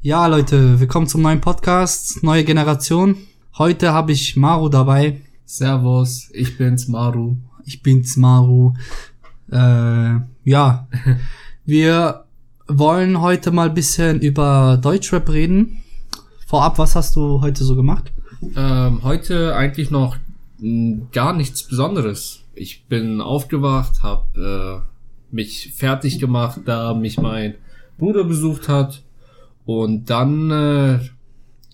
Ja, Leute, willkommen zum neuen Podcast, neue Generation. Heute habe ich Maru dabei. Servus, ich bin's, Maru. Ich bin's, Maru. Äh, ja, wir wollen heute mal bisschen über Deutschrap reden. Vorab, was hast du heute so gemacht? Ähm, heute eigentlich noch mh, gar nichts Besonderes. Ich bin aufgewacht, habe äh, mich fertig gemacht, da mich mein Bruder besucht hat. Und dann äh,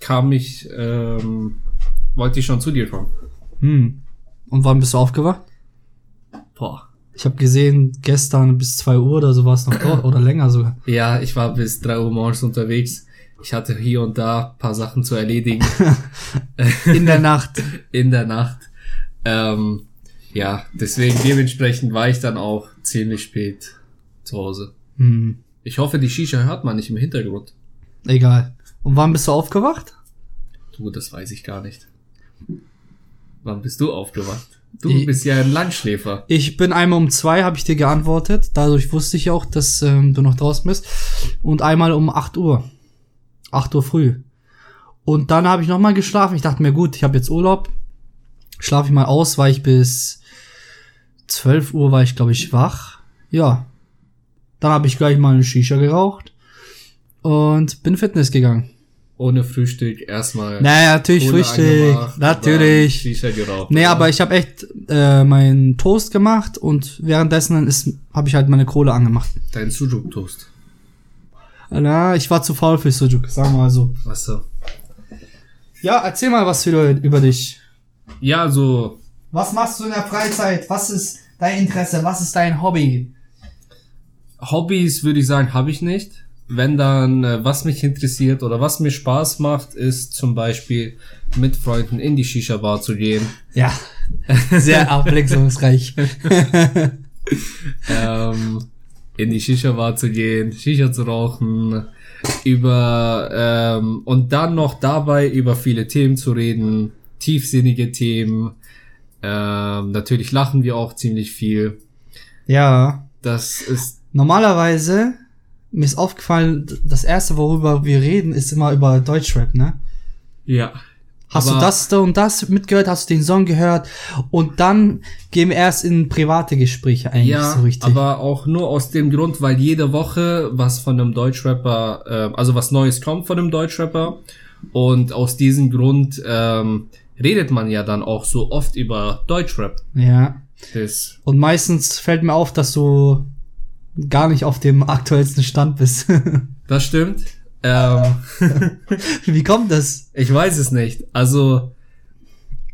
kam ich, ähm, wollte ich schon zu dir kommen. Hm. Und wann bist du aufgewacht? Boah. Ich habe gesehen, gestern bis zwei Uhr oder so war es noch dort oder länger sogar. Ja, ich war bis drei Uhr morgens unterwegs. Ich hatte hier und da paar Sachen zu erledigen. In der Nacht. In der Nacht. Ähm, ja, deswegen dementsprechend war ich dann auch ziemlich spät zu Hause. Hm. Ich hoffe, die Shisha hört man nicht im Hintergrund. Egal. Und wann bist du aufgewacht? Du, das weiß ich gar nicht. Wann bist du aufgewacht? Du Ich- bist ja ein Landschläfer. Ich bin einmal um zwei, habe ich dir geantwortet. Dadurch wusste ich auch, dass ähm, du noch draußen bist. Und einmal um 8 Uhr. 8 Uhr früh. Und dann habe ich noch mal geschlafen. Ich dachte mir, gut, ich habe jetzt Urlaub. Schlafe ich mal aus, war ich bis 12 Uhr war ich, glaube ich, wach. Ja. Dann habe ich gleich mal eine Shisha geraucht. Und bin Fitness gegangen. Ohne Frühstück erstmal. Naja, natürlich Kohle Frühstück. Natürlich. Shisha geraucht. Nee, oder? aber ich habe echt äh, meinen Toast gemacht und währenddessen ist habe ich halt meine Kohle angemacht. Dein Sujuk-Toast. Na, ich war zu faul für Sujuk, sagen wir mal so. Was so? Ja, erzähl mal was über, über dich. Ja, so, Was machst du in der Freizeit? Was ist dein Interesse? Was ist dein Hobby? Hobbys würde ich sagen, habe ich nicht. Wenn dann, äh, was mich interessiert oder was mir Spaß macht, ist zum Beispiel mit Freunden in die Shisha-Bar zu gehen. Ja, sehr abwechslungsreich. ähm, in die Shisha-Bar zu gehen, Shisha zu rauchen, über ähm, und dann noch dabei über viele Themen zu reden, tiefsinnige Themen. Ähm, natürlich lachen wir auch ziemlich viel. ja, Das ist normalerweise mir ist aufgefallen, das erste, worüber wir reden, ist immer über Deutschrap, ne? ja. Hast du das da und das mitgehört? Hast du den Song gehört? Und dann gehen wir erst in private Gespräche eigentlich Ja, so richtig. aber auch nur aus dem Grund, weil jede Woche was von einem Deutschrapper, äh, also was Neues kommt von einem Deutschrapper und aus diesem Grund ähm, redet man ja dann auch so oft über Deutschrap. ja. Das Und meistens fällt mir auf, dass du gar nicht auf dem aktuellsten Stand bist. Das stimmt. Ähm, Wie kommt das? ich weiß es nicht. Also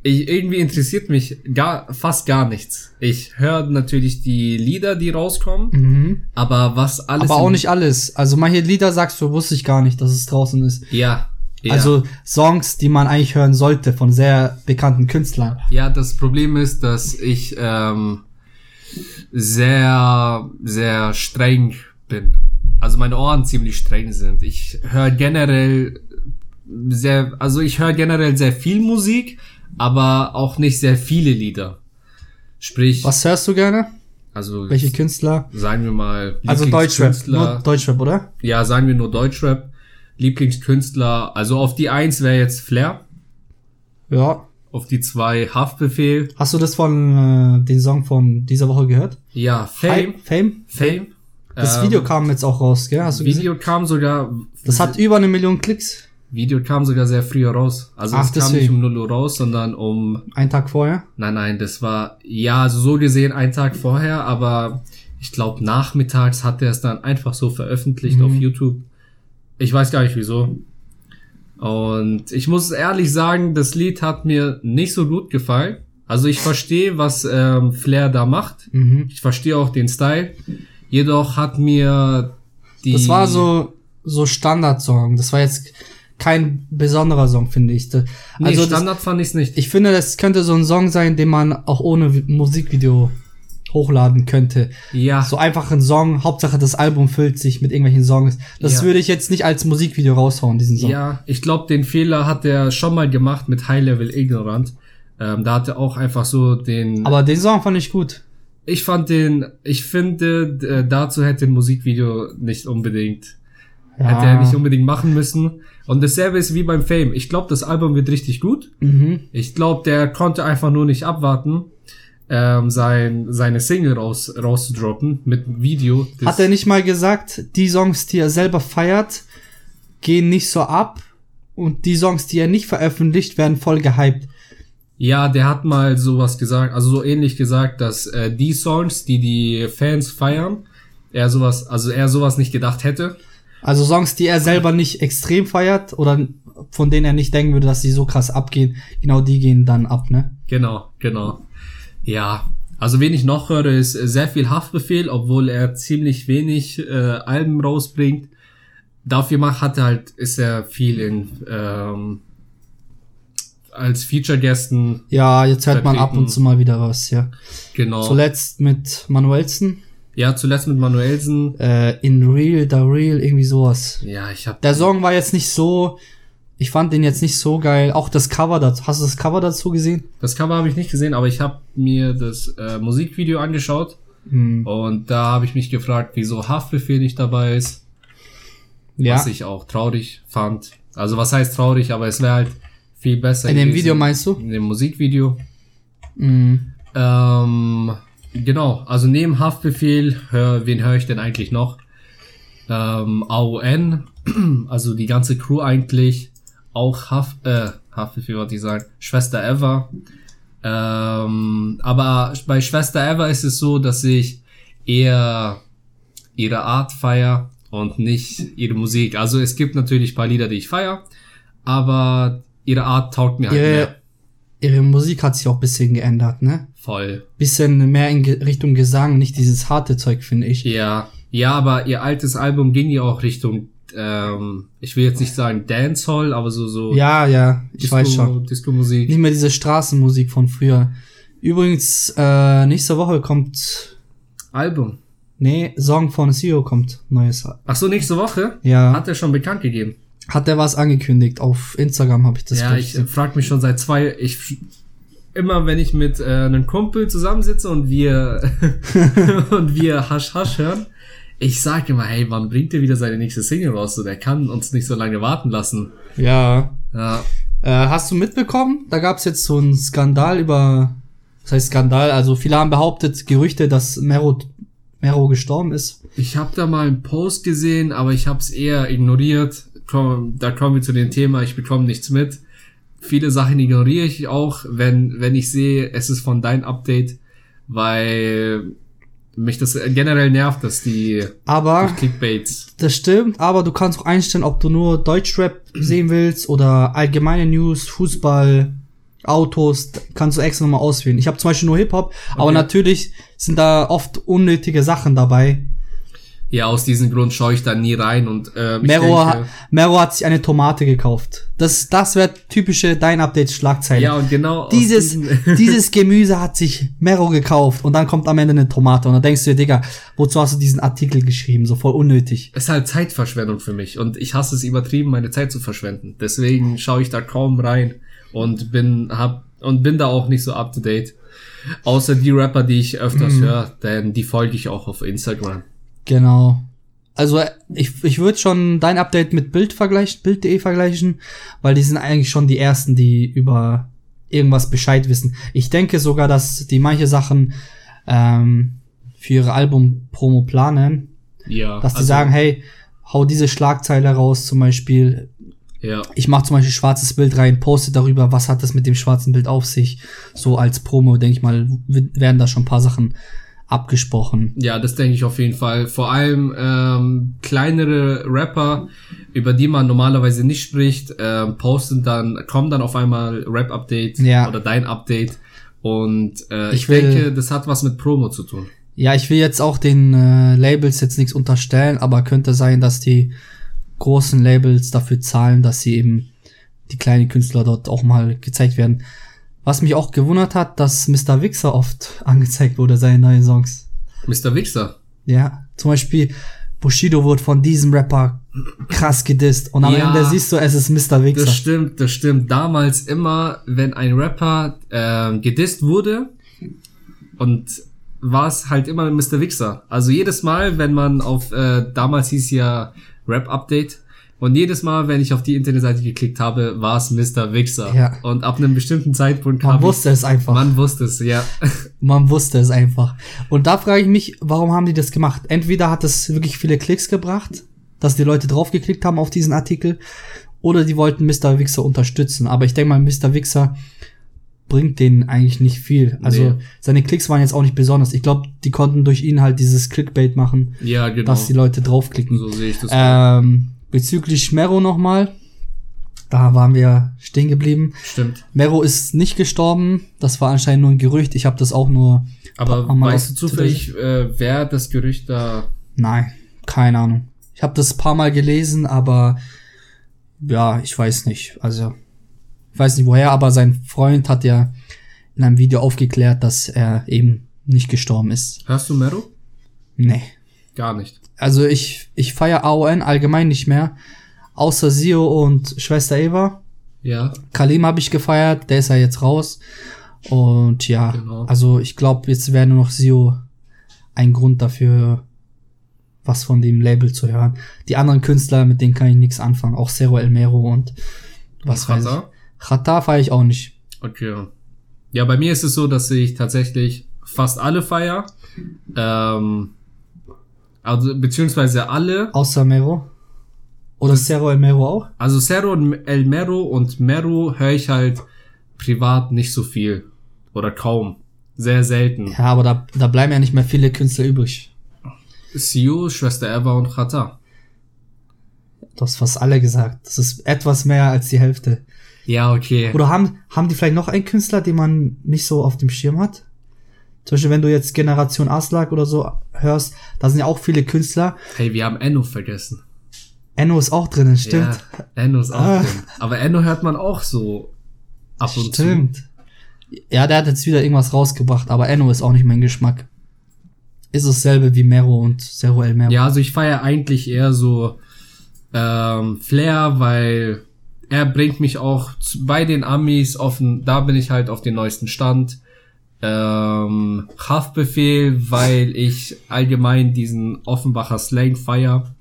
ich, irgendwie interessiert mich gar fast gar nichts. Ich höre natürlich die Lieder, die rauskommen, Mhm. aber was alles. Aber auch nicht alles. Also manche Lieder sagst du, wusste ich gar nicht, dass es draußen ist. Ja. ja. Also Songs, die man eigentlich hören sollte von sehr bekannten Künstlern. Ja, das Problem ist, dass ich ähm, sehr, sehr streng bin. Also meine Ohren ziemlich streng sind. Ich höre generell sehr, also ich höre generell sehr viel Musik, aber auch nicht sehr viele Lieder. Sprich, Was hörst du gerne? also Welche Künstler? sagen wir mal Also Deutschrap. Nur Deutschrap, oder? ja, sagen wir nur Deutschrap. Lieblingskünstler, also auf die eins wäre jetzt Flair, Ja. Auf die zwei Haftbefehl. Hast du das von äh, den Song von dieser Woche gehört? Ja, Fame. Fame? Fame. Das Ähm, Video kam jetzt auch raus, gell? Hast du gesehen? Video kam sogar. Das hat über eine Million Klicks. Video kam sogar sehr früh raus. Also Ach, es kam deswegen. nicht um 0 Uhr raus, sondern um. Einen Tag vorher. Nein, nein, das war ja also so gesehen ein Tag vorher, aber ich glaube nachmittags hat er es dann einfach so veröffentlicht Mhm. auf YouTube. Ich weiß gar nicht wieso. Und ich muss ehrlich sagen, das Lied hat mir nicht so gut gefallen. Also ich verstehe, was ähm, Flair da macht. Mhm. Ich verstehe auch den Style. Jedoch hat mir die. Das war so, so Standardsong. Das war jetzt kein besonderer Song, finde ich. Da- Nee, Also das, Standard fand ich's nicht. ich finde, das könnte so ein Song sein, den man auch ohne Vi- Musikvideo hochladen könnte. ja. So einfach ein Song, Hauptsache das Album füllt sich mit irgendwelchen Songs. Das Ja. würde ich jetzt nicht als Musikvideo raushauen, diesen Song. Ja, ich glaube, den Fehler hat er schon mal gemacht mit High Level Ignorant. Ähm, da hat er auch einfach so den. Aber den Song fand ich gut. ich fand den, ich finde, äh, dazu hätte ein Musikvideo nicht unbedingt Ja. Hätte er nicht unbedingt machen müssen. Und dasselbe ist wie beim Fame. Ich glaube, das Album wird richtig gut. Mhm. Ich glaube, der konnte einfach nur nicht abwarten, ähm, sein, seine Single raus, rauszudroppen mit einem Video. Hat er nicht mal gesagt, die Songs, die er selber feiert, gehen nicht so ab und die Songs, die er nicht veröffentlicht, werden voll gehypt. Ja, der hat mal sowas gesagt, also so ähnlich gesagt, dass äh, die Songs, die die Fans feiern, er sowas, also er sowas nicht gedacht hätte. Also Songs, die er selber nicht extrem feiert oder von denen er nicht denken würde, dass sie so krass abgehen, genau die gehen dann ab, ne? Genau, genau. Ja, also wen ich noch höre, ist sehr viel Haftbefehl, obwohl er ziemlich wenig äh, Alben rausbringt. Dafür macht hat er halt, ist er viel in ähm, als Feature-Gästen, Ja, jetzt hört man ab Vertreten. und zu mal wieder was, ja. genau. Zuletzt mit Manuelsen, ja, zuletzt mit Manuelsen. äh, In Real, Da Real, irgendwie sowas. Ja, ich habe Der Song war jetzt nicht so, ich fand den jetzt nicht so geil. Auch das Cover dazu, hast du das Cover dazu gesehen? Das Cover habe ich nicht gesehen, aber ich habe mir das äh, Musikvideo angeschaut Hm. und da habe ich mich gefragt, wieso Haftbefehl nicht dabei ist, Ja. was ich auch traurig fand. Also was heißt traurig, aber es wäre halt viel besser In dem gewesen. Video meinst du? In dem Musikvideo. Mhm. Ähm, genau, also neben Haftbefehl, hör, wen höre ich denn eigentlich noch? Ähm, AON, also die ganze Crew eigentlich, auch Haft, äh, Haftbefehl wollte ich sagen, Schwester Eva. Ähm, aber bei Schwester Eva ist es so, dass ich eher ihre Art feier und nicht ihre Musik. Also es gibt natürlich paar Lieder, die ich feier, aber ihre Art taugt mir halt Ihre, mehr. ihre Musik hat sich auch bisschen geändert, ne? Voll. Bisschen mehr in Richtung Gesang, nicht dieses harte Zeug, finde ich. Ja, ja, aber ihr altes Album ging ja auch Richtung, ähm, ich will jetzt nicht sagen Dancehall, aber so so Ja, ja, ich weiß schon. Disco-Musik. Nicht mehr diese Straßenmusik von früher. Übrigens, äh, nächste Woche kommt, Album. nee, Song von CEO kommt, neues. Ach so, nächste Woche Ja, hat er schon bekannt gegeben. hat er was angekündigt. Auf Instagram habe ich das ja, ich frag mich schon seit zwei, ich immer wenn ich mit äh, einem Kumpel zusammensitze und wir und wir Hasch Hasch hören, ich sag immer, hey, wann bringt er wieder seine nächste Single raus? So, der kann uns nicht so lange warten lassen. Ja. Ja, Äh, hast du mitbekommen? Da gab's jetzt so einen Skandal über, das heißt Skandal, also viele haben behauptet, Gerüchte, dass Mero, Mero gestorben ist. Ich habe da mal einen Post gesehen, aber ich habe es eher ignoriert. Komm, da kommen wir zu dem Thema, ich bekomme nichts mit. Viele Sachen ignoriere ich auch, wenn, wenn ich sehe, es ist von dein Update, weil mich das generell nervt, dass die Aber Clickbaits. Das stimmt, aber du kannst auch einstellen, ob du nur Deutschrap sehen willst oder allgemeine News, Fußball, Autos, kannst du extra nochmal auswählen. Ich habe zum Beispiel nur Hip-Hop, aber Okay. natürlich sind da oft unnötige Sachen dabei. Ja, aus diesem Grund schaue ich da nie rein und äh, Mero, denke, Mero hat sich eine Tomate gekauft. Das, das wäre typische Dein Update-Schlagzeile. ja und genau dieses, dieses Gemüse hat sich Mero gekauft und dann kommt am Ende eine Tomate und dann denkst du dir, Digga, wozu hast du diesen Artikel geschrieben? So voll unnötig. ist halt Zeitverschwendung für mich und ich hasse es übertrieben, meine Zeit zu verschwenden. Deswegen schaue ich da kaum rein und bin hab und bin da auch nicht so up to date. Außer die Rapper, die ich öfters Mhm. höre, denn die folge ich auch auf Instagram. Genau. Also ich, ich würde schon dein Update mit Bild vergleichen, Bild.de vergleichen, weil die sind eigentlich schon die ersten, die über irgendwas Bescheid wissen. Ich denke sogar, dass die manche Sachen ähm, für ihre Album-Promo planen, Ja. dass die also, sagen, hey, hau diese Schlagzeile raus, zum Beispiel, Ja. ich mache zum Beispiel schwarzes Bild rein, poste darüber, was hat das mit dem schwarzen Bild auf sich. So als Promo, denke ich mal, werden da schon ein paar Sachen abgesprochen. Ja, das denke ich auf jeden Fall. Vor allem ähm, kleinere Rapper, über die man normalerweise nicht spricht, ähm, posten dann, kommen dann auf einmal Rap-Update Ja. oder dein Update. Und äh, ich, Ich will- denke, das hat was mit Promo zu tun. Ja, ich will jetzt auch den äh, Labels jetzt nichts unterstellen, aber könnte sein, dass die großen Labels dafür zahlen, dass sie eben die kleinen Künstler dort auch mal gezeigt werden. Was mich auch gewundert hat, dass Mr. Wixer oft angezeigt wurde, seine neuen Songs. Mr. Wixer. Ja, zum Beispiel Bushido wurde von diesem Rapper krass gedisst und am Ja. Ende siehst du, es ist Mr. Wixer. Das stimmt, das stimmt. Damals immer, wenn ein Rapper ähm, gedisst wurde und war es halt immer Mr. Wixer. Also jedes Mal, wenn man auf, äh, damals hieß ja Rap-Update. Und jedes Mal, wenn ich auf die Internetseite geklickt habe, war es Mr. Wixer. Ja. Und ab einem bestimmten Zeitpunkt Man habe wusste es einfach. ich, man wusste es, ja. Man wusste es einfach. Und da frage ich mich, warum haben die das gemacht? Entweder hat es wirklich viele Klicks gebracht, dass die Leute draufgeklickt haben auf diesen Artikel, oder die wollten Mr. Wixer unterstützen. Aber ich denke mal, Mr. Wixer bringt denen eigentlich nicht viel. Also Nee. seine Klicks waren jetzt auch nicht besonders. Ich glaube, die konnten durch ihn halt dieses Clickbait machen, Ja, genau. dass die Leute draufklicken. so sehe ich das. Ähm, bezüglich Mero nochmal, da waren wir stehen geblieben. Stimmt. Mero ist nicht gestorben, das war anscheinend nur ein Gerücht. Ich habe das auch nur Aber weißt du zufällig, äh, wer das Gerücht da Nein, keine Ahnung. Ich habe das paar Mal gelesen, aber ja, ich weiß nicht. Also, ich weiß nicht woher, aber sein Freund hat ja in einem Video aufgeklärt, dass er eben nicht gestorben ist. Hörst du Mero? Nee. Gar nicht. Also ich, ich feiere AON allgemein nicht mehr. Außer Sio und Schwester Eva. Ja. Kalim habe ich gefeiert, der ist ja jetzt raus. Und ja, Genau. also ich glaube, jetzt wäre nur noch Sio ein Grund dafür, was von dem Label zu hören. Die anderen Künstler, mit denen kann ich nichts anfangen. Auch Zero El Mero und was weiß ich. Chata feiere ich auch nicht. Okay. Ja, bei mir ist es so, dass ich tatsächlich fast alle feier. Ähm, also, beziehungsweise alle. Außer Mero. Oder Zero El Mero auch? Also Cerro El Mero und Mero höre ich halt privat nicht so viel. Oder kaum. Sehr selten. Ja, aber da, da bleiben ja nicht mehr viele Künstler übrig. Sio, Schwester Eva und Khata. Du hast fast alle gesagt. Das ist etwas mehr als die Hälfte. Ja, okay. Oder haben, haben die vielleicht noch einen Künstler, den man nicht so auf dem Schirm hat? Zum Beispiel, wenn du jetzt Generation Aslak oder so hörst, da sind ja auch viele Künstler. Hey, wir haben Enno vergessen. Enno ist auch drinnen, stimmt. Ja, Enno ist auch Ah. drin. Aber Enno hört man auch so ab und zu. Stimmt. Ja, der hat jetzt wieder irgendwas rausgebracht, aber Enno ist auch nicht mein Geschmack. Ist dasselbe wie Mero und Zero El Mero. Ja, also ich feiere eigentlich eher so ähm, Flair, weil er bringt mich auch bei den Amis offen, da bin ich halt auf den neuesten Stand. Ähm, Haftbefehl, weil ich allgemein diesen Offenbacher Slang feier.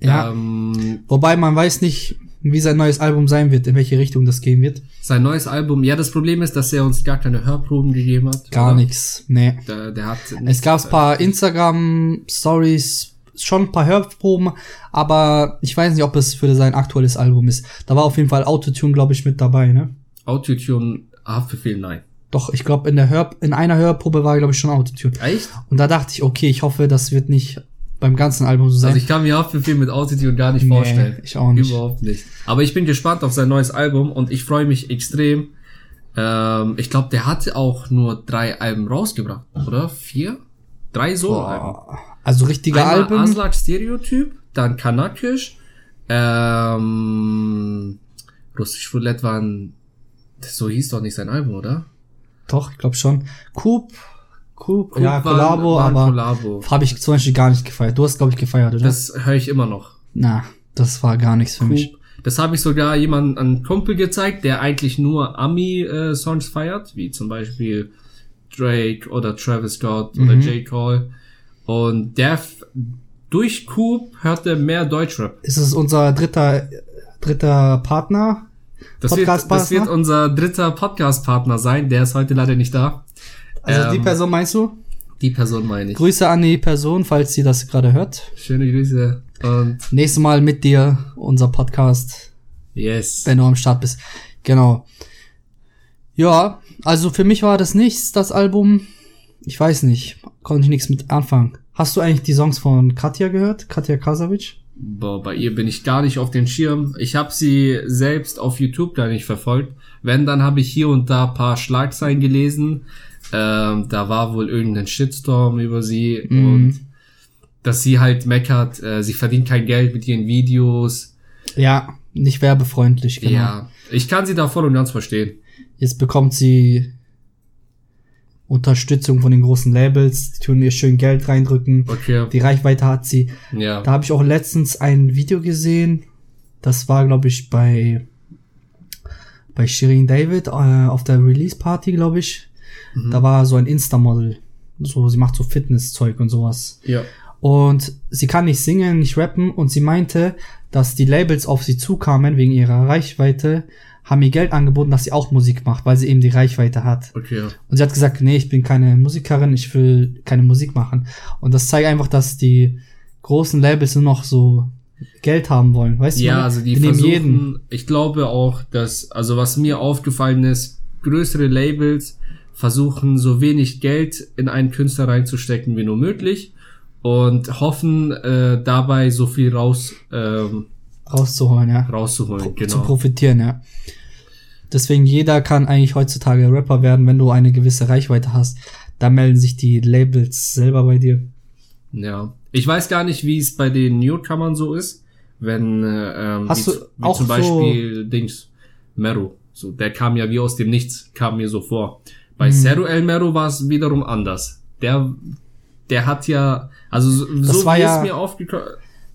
Ja. Ähm, Wobei man weiß nicht, wie sein neues Album sein wird, in welche Richtung das gehen wird. sein neues Album, ja, das Problem ist, dass er uns gar keine Hörproben gegeben hat. Gar nix. Nee. Der, der hat Es gab ein paar Instagram-Stories, schon ein paar Hörproben, aber ich weiß nicht, ob es für sein aktuelles Album ist. Da war auf jeden Fall Autotune, glaube ich, mit dabei, ne? Autotune, Haftbefehl, nein. Doch, ich glaube, in der Hör in einer Hörprobe war, glaube ich, schon Autotune. Echt? Und da dachte ich, okay, ich hoffe, das wird nicht beim ganzen Album so sein. Also ich kann mir Haftbefehl mit Autotune gar nicht Nee, vorstellen. ich auch nicht. Überhaupt nicht. Aber ich bin gespannt auf sein neues Album und ich freue mich extrem. Ähm, ich glaube, der hat auch nur drei Alben rausgebracht, oder? Vier? Drei Solo-Alben. Also richtige Einmal Alben. Aslak Stereotyp, dann Kanakisch, ähm, Russisch Roulette waren, so hieß doch nicht sein Album, oder? Doch, ich glaube schon. Coop, Coop, ja, war- Collabo, aber habe ich zum Beispiel gar nicht gefeiert. Du hast, glaube ich, gefeiert, oder? Das höre ich immer noch. Na, das war gar nichts für mich. Coop. Das habe ich sogar jemandem einen Kumpel gezeigt, der eigentlich nur Ami-Songs feiert, wie zum Beispiel Drake oder Travis Scott oder Mhm. J. Cole. Und der durch Coop hörte mehr Deutschrap. Ist es unser dritter, dritter Partner? Das wird, das wird unser dritter Podcast-Partner sein. Der ist heute leider nicht da. Also die Ähm, Person meinst du? Die Person meine ich. Grüße an die Person, falls sie das gerade hört. Schöne Grüße. Und Nächstes Mal mit dir unser Podcast, yes. wenn du am Start bist. Genau. Ja, also für mich war das nichts, das Album. Ich weiß nicht, konnte ich nichts mit anfangen. Hast du eigentlich die Songs von Katja gehört? Katja Krasavic? Boah, bei ihr bin ich gar nicht auf den Schirm. Ich habe sie selbst auf YouTube gar nicht verfolgt. Wenn, dann habe ich hier und da paar Schlagzeilen gelesen. Ähm, da war wohl irgendein Shitstorm über sie Mhm. und dass sie halt meckert, äh, sie verdient kein Geld mit ihren Videos. Ja, nicht werbefreundlich, genau. Ja, ich kann sie da voll und ganz verstehen. Jetzt bekommt sie Unterstützung von den großen Labels, die tun ihr schön Geld reindrücken. Okay, Die Reichweite hat sie. ja. Da habe ich auch letztens ein Video gesehen. Das war, glaube ich, bei bei Shirin David äh, auf der Release Party, glaube ich. Mhm. Da war so ein Insta-Model. So, sie macht so Fitnesszeug und sowas. ja. Und sie kann nicht singen, nicht rappen und sie meinte, dass die Labels auf sie zukamen wegen ihrer Reichweite, haben ihr Geld angeboten, dass sie auch Musik macht, weil sie eben die Reichweite hat. Okay, ja. Und sie hat gesagt, nee, ich bin keine Musikerin, ich will keine Musik machen. Und das zeigt einfach, dass die großen Labels nur noch so Geld haben wollen, weißt du? Ja, also die nehmen versuchen, jeden. ich glaube auch, dass, also was mir aufgefallen ist, größere Labels versuchen so wenig Geld in einen Künstler reinzustecken wie nur möglich und hoffen äh, dabei so viel raus ähm, rauszuholen, ja. rauszuholen. Zu Genau. profitieren, ja. Deswegen jeder kann eigentlich heutzutage Rapper werden, wenn du eine gewisse Reichweite hast. Da melden sich die Labels selber bei dir. Ja. Ich weiß gar nicht, wie es bei den Newcomern so ist, wenn äh, ähm, Hast wie, du wie auch zum Beispiel Dings Meru. So, der kam ja wie aus dem Nichts, kam mir so vor. Bei Mhm. Seru El Meru war es wiederum anders. Der, der hat ja, also so, so war wie ja- es mir aufgekommen,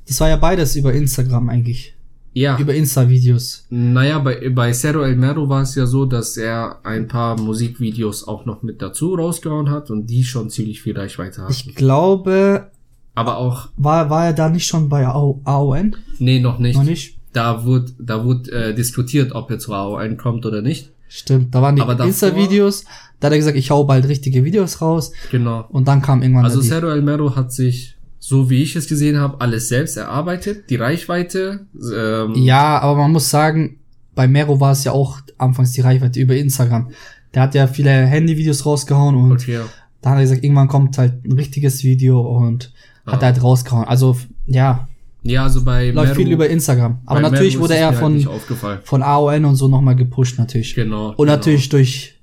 Das war ja beides über Instagram eigentlich. ja. Über Insta-Videos. Naja, bei, bei Cerro El Mero war es ja so, dass er ein paar Musikvideos auch noch mit dazu rausgehauen hat und die schon ziemlich viel Reichweite hatten. Ich glaube, Aber auch, war, war er da nicht schon bei AO AON? nee, noch nicht. Noch nicht? Da wurde, da wurde äh, diskutiert, ob er zu AO1 kommt oder nicht. Stimmt, da waren die Insta-Videos. Da hat er gesagt, ich hau bald richtige Videos raus. Genau. Und dann kam irgendwann Also Cerro El Mero hat sich, so wie ich es gesehen habe, alles selbst erarbeitet. Die Reichweite, ähm, Ja, aber man muss sagen, bei Mero war es ja auch anfangs die Reichweite über Instagram. Der hat ja viele Handyvideos rausgehauen und okay. da hat er gesagt, irgendwann kommt halt ein richtiges Video und hat Ah. er halt rausgehauen. Also ja, Ja, also bei läuft Mero, viel über Instagram. Aber natürlich wurde er mir halt von, von AON und so nochmal gepusht natürlich. Genau. Und genau. natürlich durch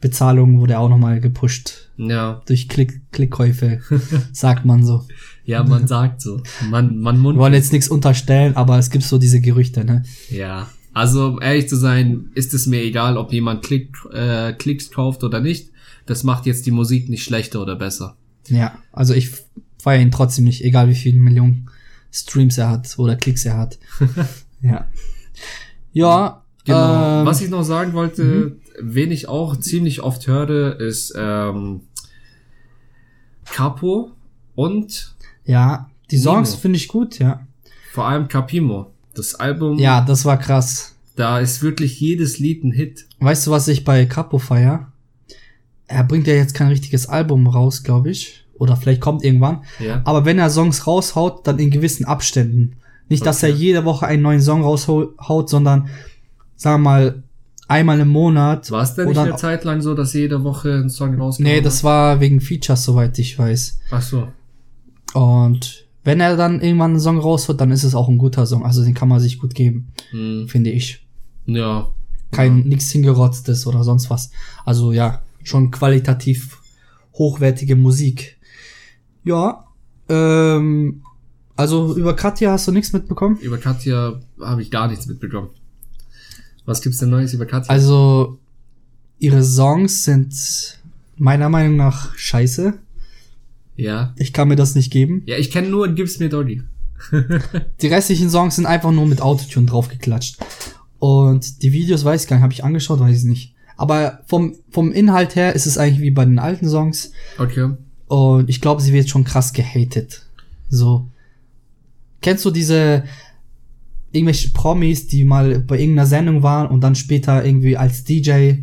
Bezahlung wurde er auch nochmal gepusht. Ja, Durch Klick, Klickkäufe, sagt man so. Ja, man sagt so. Man, man Wir mund wollen jetzt nichts unterstellen, aber es gibt so diese Gerüchte, ne? Ja, also um ehrlich zu sein, ist es mir egal, ob jemand Klick, äh, Klicks kauft oder nicht. Das macht jetzt die Musik nicht schlechter oder besser. Ja, also ich feiere ihn trotzdem nicht, egal wie viele Millionen Streams er hat oder Klicks er hat. ja. Ja, Genau. ähm, Was ich noch sagen wollte, wen ich auch ziemlich oft höre, ist ähm, Capo und ja, die Songs finde ich gut, ja. vor allem Capimo. Das Album, Ja, das war krass. da ist wirklich jedes Lied ein Hit. Weißt du, was ich bei Capo feier? Er bringt ja jetzt kein richtiges Album raus, glaube ich. Oder vielleicht kommt irgendwann. Ja. Aber wenn er Songs raushaut, dann in gewissen Abständen. Nicht, dass Okay. er jede Woche einen neuen Song raushaut, sondern, sagen wir mal, einmal im Monat. War es denn nicht eine Zeit lang so, dass jede Woche ein Song rauskommt? Nee, das war wegen Features, soweit ich weiß. Ach so. Und wenn er dann irgendwann einen Song raushaut, dann ist es auch ein guter Song. Also den kann man sich gut geben, Hm. finde ich. Ja. Kein Ja. nix hingerotztes oder sonst was. Also ja, schon qualitativ hochwertige Musik. Ja, ähm, also über Katja hast du nichts mitbekommen? Über Katja habe ich gar nichts mitbekommen. Was gibt's denn Neues über Katja? Also ihre Songs sind meiner Meinung nach scheiße. Ja. Ich kann mir das nicht geben. Ja, ich kenne nur Gib's mir Doggy. Die restlichen Songs sind einfach nur mit Autotune draufgeklatscht. Und die Videos weiß ich gar nicht, habe ich angeschaut, weiß ich nicht. Aber vom, vom Inhalt her ist es eigentlich wie bei den alten Songs. Okay. Und ich glaube, sie wird schon krass gehatet. So. Kennst du diese irgendwelche Promis, die mal bei irgendeiner Sendung waren und dann später irgendwie als DJ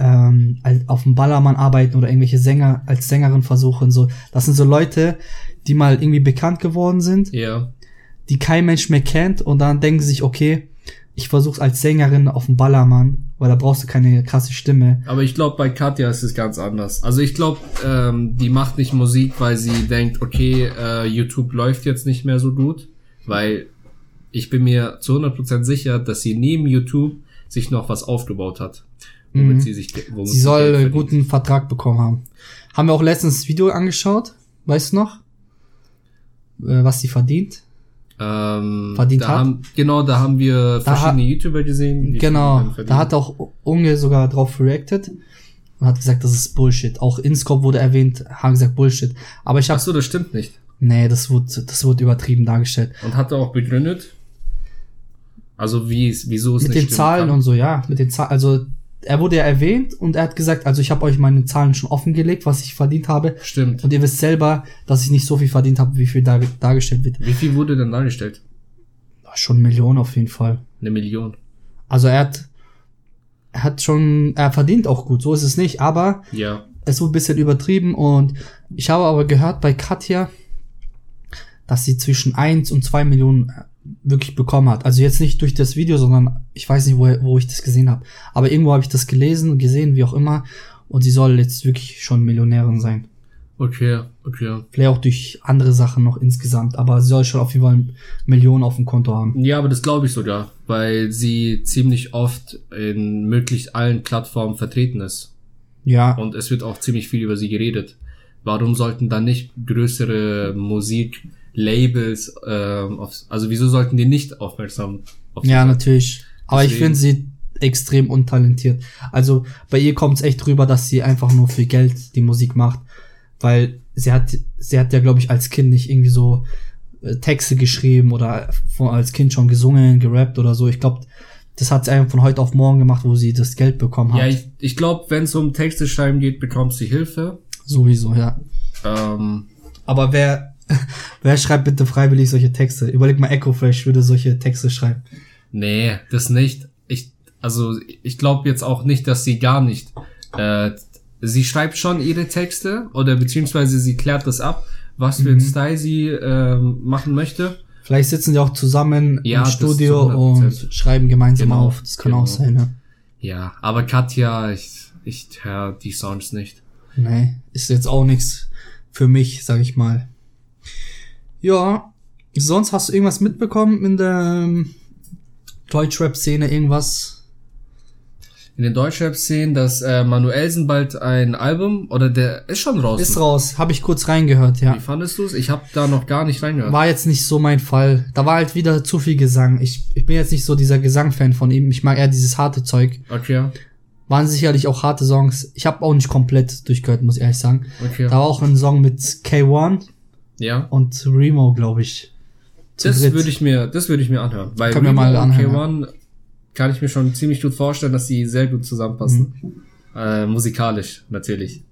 ähm, auf dem Ballermann arbeiten oder irgendwelche Sänger als Sängerin versuchen? So, das sind so Leute, die mal irgendwie bekannt geworden sind, Ja. die kein Mensch mehr kennt und dann denken sie sich, okay, ich versuch's als Sängerin auf dem Ballermann, weil da brauchst du keine krasse Stimme. Aber ich glaube, bei Katja ist es ganz anders. Also ich glaube, ähm, die macht nicht Musik, weil sie denkt, okay, äh, YouTube läuft jetzt nicht mehr so gut. Weil ich bin mir zu 100% sicher, dass sie neben YouTube sich noch was aufgebaut hat. Womit Mhm. sie sich womit Sie soll einen guten Vertrag bekommen haben. Haben wir auch letztens das Video angeschaut, weißt du noch? Äh, Was sie verdient? ähm, verdient da hat? Haben, genau, da haben wir Da verschiedene YouTuber gesehen. Genau, da hat auch Unge sogar drauf reacted und hat gesagt, das ist Bullshit. Auch Inscope wurde erwähnt, haben gesagt Bullshit. Aber ich Ach hab, so, das stimmt nicht. nee, das wurde, das wurde übertrieben dargestellt. Und hat er auch begründet. Also wie es, wieso es Mit nicht den Zahlen kann. und so, ja, mit den Zahlen, also er wurde ja erwähnt und er hat gesagt, also ich habe euch meine Zahlen schon offengelegt, was ich verdient habe. Stimmt. Und ihr wisst selber, dass ich nicht so viel verdient habe, wie viel dar dargestellt wird. Wie viel wurde denn dargestellt? Schon Millionen auf jeden Fall. Eine Million. Also er hat, er hat schon, er verdient auch gut, so ist es nicht, aber Ja. es wurde ein bisschen übertrieben und ich habe aber gehört bei Katja, dass sie zwischen 1 und 2 Millionen wirklich bekommen hat. Also jetzt nicht durch das Video, sondern ich weiß nicht, wo, wo ich das gesehen habe. Aber irgendwo habe ich das gelesen, gesehen, wie auch immer. Und sie soll jetzt wirklich schon Millionärin sein. Okay, okay. Vielleicht auch durch andere Sachen noch insgesamt. Aber sie soll schon auf jeden Fall Millionen auf dem Konto haben. Ja, aber das glaube ich sogar, weil sie ziemlich oft in möglichst allen Plattformen vertreten ist. Ja, Und es wird auch ziemlich viel über sie geredet. Warum sollten dann nicht größere Musiklabels, ähm, auf, also wieso sollten die nicht aufmerksam auf ja, sein? natürlich. Aber ich Deswegen- finde sie extrem untalentiert. Also bei ihr kommt es echt rüber, dass sie einfach nur für Geld die Musik macht. Weil sie hat, sie hat ja, glaube ich, als Kind nicht irgendwie so äh, Texte geschrieben oder von, als Kind schon gesungen, gerappt oder so. Ich glaube, das hat sie einfach von heute auf morgen gemacht, wo sie das Geld bekommen hat. Ja, ich, ich glaube, wenn es um Texte schreiben geht, bekommt sie Hilfe. Sowieso, ja. Ähm, Aber wer, wer schreibt bitte freiwillig solche Texte? Überleg mal, Echo Fresh würde solche Texte schreiben. nee, das nicht. Ich, also ich glaube jetzt auch nicht, dass sie gar nicht. Äh, sie schreibt schon ihre Texte oder beziehungsweise sie klärt das ab, was für einen Style sie ähm, machen möchte. Vielleicht sitzen die auch zusammen Ja, im Studio zu 100%. und schreiben gemeinsam Genau, auf. Das kann genau. auch sein, ne? Ja, aber Katja, ich, ich höre die Songs nicht. Nee, ist jetzt auch nichts für mich, sag ich mal. Ja, sonst hast du irgendwas mitbekommen in der ähm, Deutschrap-Szene, irgendwas? In den Deutschrap-Szenen, dass äh, Manuelsen bald ein Album oder der ist schon raus. Ist raus, habe ich kurz reingehört, ja. Wie fandest du es? Ich habe da noch gar nicht reingehört. War jetzt nicht so mein Fall. Da war halt wieder zu viel Gesang. Ich, ich bin jetzt nicht so dieser Gesang-Fan von ihm. Ich mag eher dieses harte Zeug. Okay, Waren sicherlich auch harte Songs. Ich habe auch nicht komplett durchgehört, muss ich ehrlich sagen. okay. Da war auch ein Song mit K1 ja. und Remo, glaube ich. Das würde ich mir, das würde ich mir anhören. Weil Können wir mal anhören, K1 kann ich mir schon ziemlich gut vorstellen, dass die sehr gut zusammenpassen. Mhm. Äh, musikalisch, natürlich.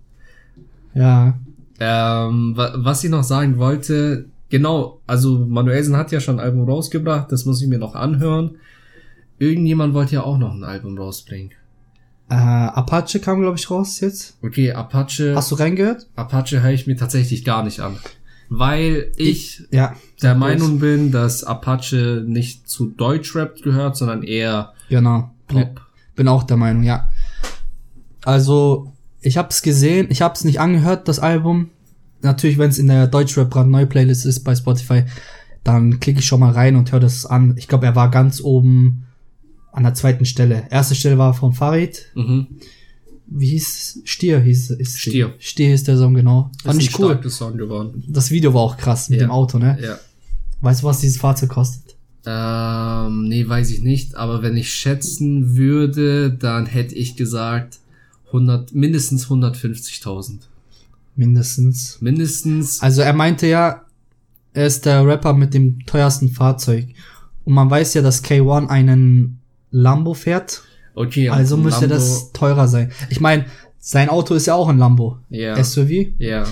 Ja. Ähm, wa was ich noch sagen wollte, genau, also Manuelsen hat ja schon ein Album rausgebracht, das muss ich mir noch anhören. Irgendjemand wollte ja auch noch ein Album rausbringen. Äh, Apache kam, glaube ich, raus jetzt. Okay, Apache, Hast du reingehört? Apache höre ich mir tatsächlich gar nicht an. Weil ich Ja. der Meinung bin, dass Apache nicht zu Deutschrap gehört, sondern eher Genau. Pop. Bin auch der Meinung, ja. Also, ich hab's gesehen, ich hab's nicht angehört, das Album. Natürlich, wenn es in der Deutschrap brandneue Playlist ist bei Spotify, dann klicke ich schon mal rein und höre das an. Ich glaube, er war ganz oben an der zweiten Stelle. Erste Stelle war von Farid. Mhm. Wie hieß es? Stier hieß es. Stier. Stier ist der Song, genau. Ist Fand ein cool. Song geworden. Das Video war auch krass mit Ja. dem Auto, ne? Ja. Weißt du, was dieses Fahrzeug kostet? Ähm, nee, weiß ich nicht. Aber wenn ich schätzen würde, dann hätte ich gesagt 100, mindestens 150.000. Mindestens. Mindestens. Also er meinte ja, er ist der Rapper mit dem teuersten Fahrzeug. Und man weiß ja, dass K1 einen Lambo fährt. Okay. Also müsste Lambo- das teurer sein. Ich meine, sein Auto ist ja auch ein Lambo. Ja. SUV. Ja.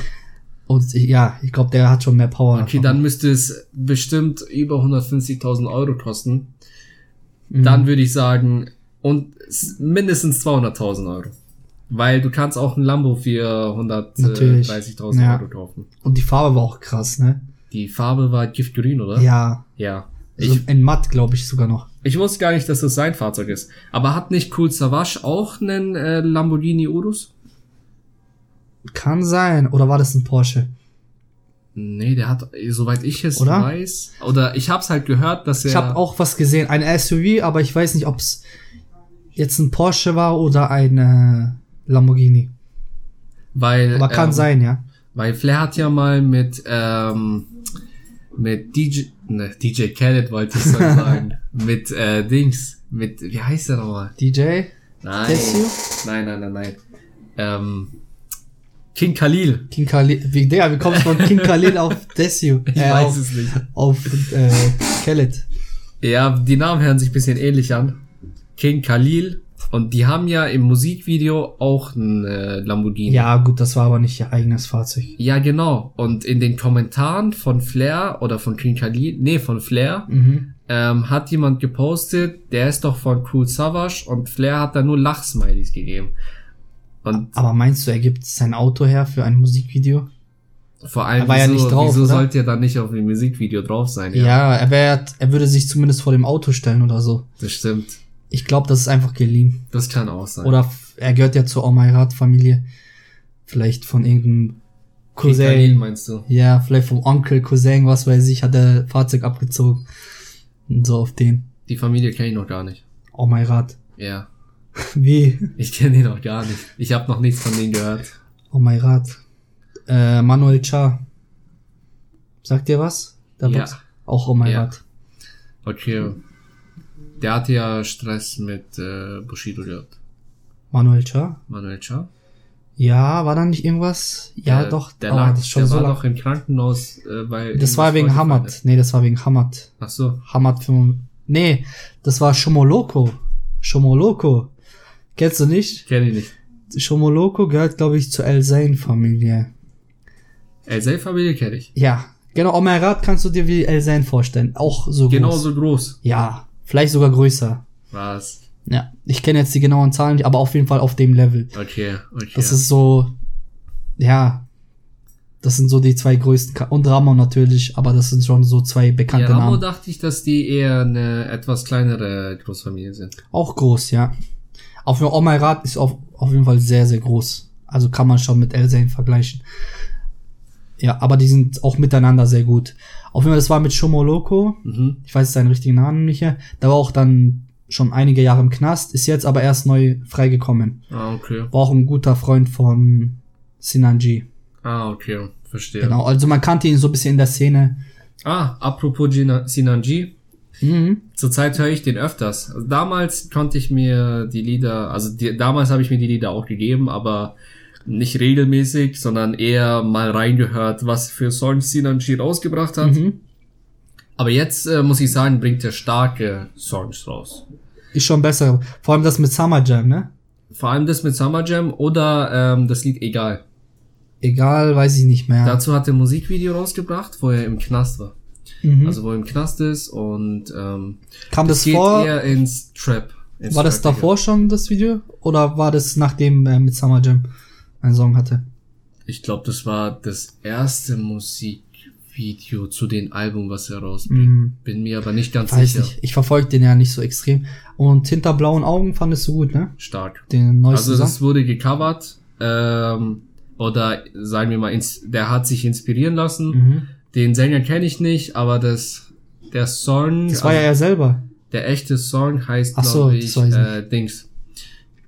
Und ich- ja, ich glaube, der hat schon mehr Power. Okay, dann müsste es bestimmt über 150.000 Euro kosten. Mhm. Dann würde ich sagen, und mindestens 200.000 Euro. Weil du kannst auch ein Lambo für Natürlich. 130.000 Ja. Euro kaufen. Und die Farbe war auch krass, ne? Die Farbe war Giftgrün, oder? Ja. Ja. So Ich, in matt, glaube ich, sogar noch. ich wusste gar nicht, dass das sein Fahrzeug ist. Aber hat nicht Cool Savage auch einen äh, Lamborghini Urus? Kann sein. Oder war das ein Porsche? Nee, der hat, soweit ich es Oder? weiß, oder ich hab's halt gehört, dass er... Ich habe auch was gesehen. Ein SUV, aber ich weiß nicht, ob es jetzt ein Porsche war oder ein äh, Lamborghini. weil, Aber kann ähm, sein, ja. Weil Flair hat ja mal mit, ähm, mit DJ, ne, DJ Khaled wollte ich so sagen, mit äh, Dings, mit, wie heißt der nochmal? DJ? Nein, nein, nein, nein, nein. Ähm, King Khalil. King Khalil. Wie, der, wie kommst du von King Khalil auf Desio? Ich Äh, weiß auf, es nicht. auf äh, Khaled. Ja, die Namen hören sich ein bisschen ähnlich an. King Khalil Und die haben ja im Musikvideo auch ein äh, Lamborghini. Ja, gut, das war aber nicht ihr eigenes Fahrzeug. Ja, genau. Und in den Kommentaren von Flair oder von King Khalid, nee, von Flair, Mhm. ähm, hat jemand gepostet, der ist doch von Cool Savage und Flair hat da nur Lachsmileys gegeben. Und Aber meinst du, er gibt sein Auto her für ein Musikvideo? vor allem, Er war ja wieso, nicht drauf, wieso oder? sollte er dann nicht auf dem Musikvideo drauf sein? Ja, er, wär, er würde sich zumindest vor dem Auto stellen oder so. Das stimmt. Ich glaube, das ist einfach geliehen. Das kann auch sein. Oder er gehört ja zur Omairat-Familie. Vielleicht von irgendeinem Cousin. meinst du? Ja, vielleicht vom Onkel, Cousin, was weiß ich, hat er Fahrzeug abgezogen. Und so auf den. Die Familie kenne ich noch gar nicht. Omairat. Ja. Wie? Ich kenne die noch gar nicht. Ich habe noch nichts von denen gehört. Omairat. Äh, Manuel Cha. Sagt dir was? Der Ja. Box? Auch Omairat. Okay. Der hatte ja Stress mit äh, Bushido gehabt. Manuel Cha? Manuel Cha? Ja, war da nicht irgendwas? Ja, der, doch. Der, oh, lag, das schon der so war lang. doch im Krankenhaus, äh, weil. Das war wegen Hamad. Nee, das war wegen Hamad. Ach so. Hamad 5. Nee, das war Shomoloko. Shomoloko. Kennst du nicht? Kenn ich nicht. Shomoloko gehört, glaube ich, zur El Zain-Familie. El Familie kenne ich. Ja, genau. Omerat kannst du dir wie El Zain vorstellen. Auch so groß. Genauso groß. Ja, vielleicht sogar größer. Was? Ja, ich kenne jetzt die genauen Zahlen, nicht, aber auf jeden Fall auf dem Level. Okay, okay. Das ist so, ja, das sind so die zwei größten, und Ramon natürlich, aber das sind schon so zwei ja, bekannte Ramo Namen. dachte ich, dass die eher eine etwas kleinere Großfamilie sind. Auch groß, ja. Auf Omerat ist auf, auf jeden Fall sehr, sehr groß. Also kann man schon mit El Zain vergleichen. Ja, aber die sind auch miteinander sehr gut. Auf jeden Fall, das war mit Shomoloko. Mhm. Ich weiß seinen richtigen Namen nicht mehr. Der war auch dann schon einige Jahre im Knast, ist jetzt aber erst neu freigekommen. Ah, okay. War auch ein guter Freund von Sinanji. Ah, okay. Verstehe. Genau, also man kannte ihn so ein bisschen in der Szene. Ah, apropos Gina, Sinanji. Mhm. Zurzeit höre ich den öfters. Also damals konnte ich mir die Lieder, also die, damals habe ich mir die Lieder auch gegeben, aber nicht regelmäßig, sondern eher mal reingehört, was für Songs Sinanji rausgebracht hat. Mhm. Aber jetzt äh, muss ich sagen, bringt er starke Songs raus. Ist schon besser. Vor allem das mit Summer Jam, ne? Vor allem das mit Summer Jam oder ähm, das Lied Egal. Egal, weiß ich nicht mehr. Dazu hat er ein Musikvideo rausgebracht, wo er im Knast war. mhm. Also wo er im Knast ist und ähm, Kam das geht vor? eher ins Trap. Ins War das Trappige. davor schon das Video? Oder war das nachdem er mit Summer Jam einen Song hatte? Ich glaube, das war das erste Musikvideo zu dem Album, was er rausbringt. Mhm. Bin mir aber nicht ganz Weiß sicher. nicht. Ich verfolge den ja nicht so extrem. Und hinter blauen Augen fandest du gut, ne? Stark. Den neuesten Also das Song. wurde gecovert. Ähm, oder sagen wir mal, ins, der hat sich inspirieren lassen. Mhm. Den Sänger kenne ich nicht, aber das der Song, Das war ja also er selber. der echte Song heißt, so, glaube weiß ich äh, Dings.